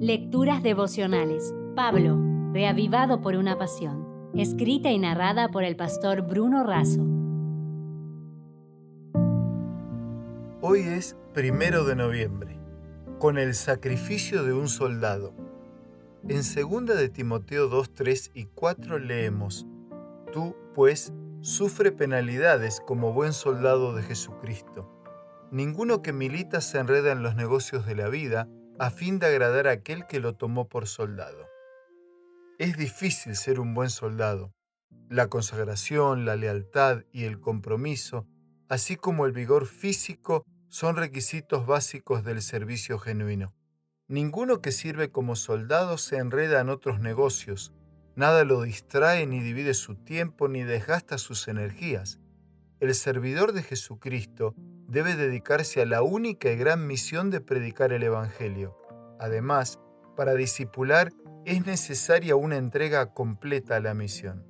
Lecturas devocionales. Pablo, reavivado por una pasión. Escrita y narrada por el pastor Bruno Razo. Hoy es primero de noviembre, con el sacrificio de un soldado. En 2 de Timoteo 2, 3 y 4 leemos, Tú, pues, sufre penalidades como buen soldado de Jesucristo. Ninguno que milita se enreda en los negocios de la vida a fin de agradar a aquel que lo tomó por soldado. Es difícil ser un buen soldado. La consagración, la lealtad y el compromiso, así como el vigor físico, son requisitos básicos del servicio genuino. Ninguno que sirve como soldado se enreda en otros negocios, nada lo distrae ni divide su tiempo ni desgasta sus energías. El servidor de Jesucristo debe dedicarse a la única y gran misión de predicar el Evangelio. Además, para discipular es necesaria una entrega completa a la misión.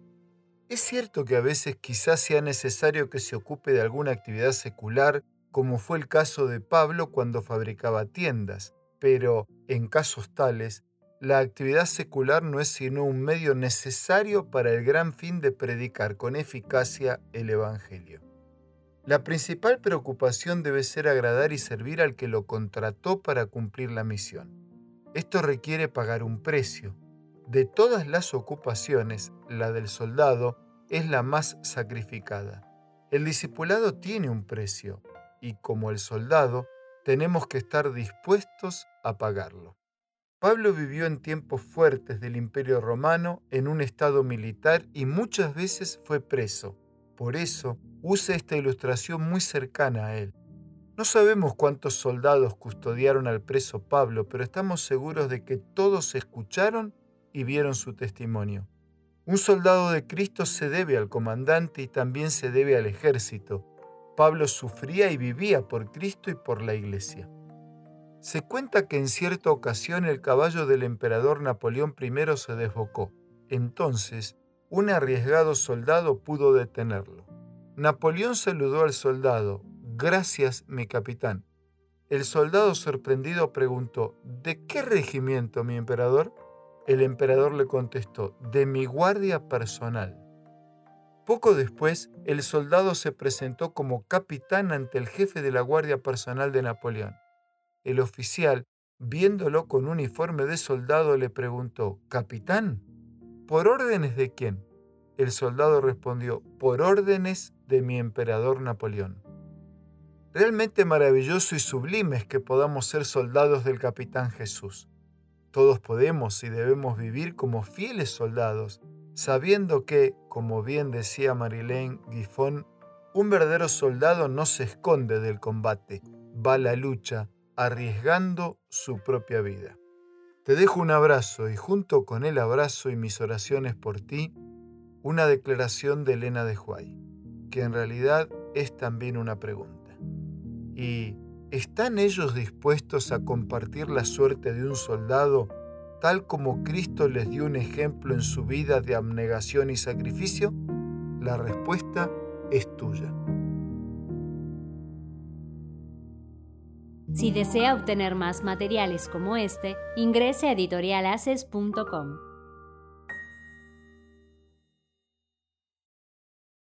Es cierto que a veces quizás sea necesario que se ocupe de alguna actividad secular, como fue el caso de Pablo cuando fabricaba tiendas, pero en casos tales, la actividad secular no es sino un medio necesario para el gran fin de predicar con eficacia el Evangelio. La principal preocupación debe ser agradar y servir al que lo contrató para cumplir la misión. Esto requiere pagar un precio. De todas las ocupaciones, la del soldado es la más sacrificada. El discipulado tiene un precio y como el soldado tenemos que estar dispuestos a pagarlo. Pablo vivió en tiempos fuertes del Imperio Romano en un estado militar y muchas veces fue preso. Por eso, use esta ilustración muy cercana a él. No sabemos cuántos soldados custodiaron al preso Pablo, pero estamos seguros de que todos escucharon y vieron su testimonio. Un soldado de Cristo se debe al comandante y también se debe al ejército. Pablo sufría y vivía por Cristo y por la iglesia. Se cuenta que en cierta ocasión el caballo del emperador Napoleón I se desbocó. Entonces, un arriesgado soldado pudo detenerlo. Napoleón saludó al soldado. Gracias, mi capitán. El soldado sorprendido preguntó, ¿De qué regimiento, mi emperador? El emperador le contestó, de mi guardia personal. Poco después, el soldado se presentó como capitán ante el jefe de la guardia personal de Napoleón. El oficial, viéndolo con uniforme de soldado, le preguntó, ¿Capitán? ¿Por órdenes de quién? El soldado respondió, por órdenes de mi emperador Napoleón. Realmente maravilloso y sublime es que podamos ser soldados del capitán Jesús. Todos podemos y debemos vivir como fieles soldados, sabiendo que, como bien decía Marilene Guifón, un verdadero soldado no se esconde del combate, va a la lucha, arriesgando su propia vida. Te dejo un abrazo y junto con el abrazo y mis oraciones por ti, una declaración de Elena de Huay, que en realidad es también una pregunta. ¿Y están ellos dispuestos a compartir la suerte de un soldado tal como Cristo les dio un ejemplo en su vida de abnegación y sacrificio? La respuesta es tuya. Si desea obtener más materiales como este, ingrese a editorialaces.com.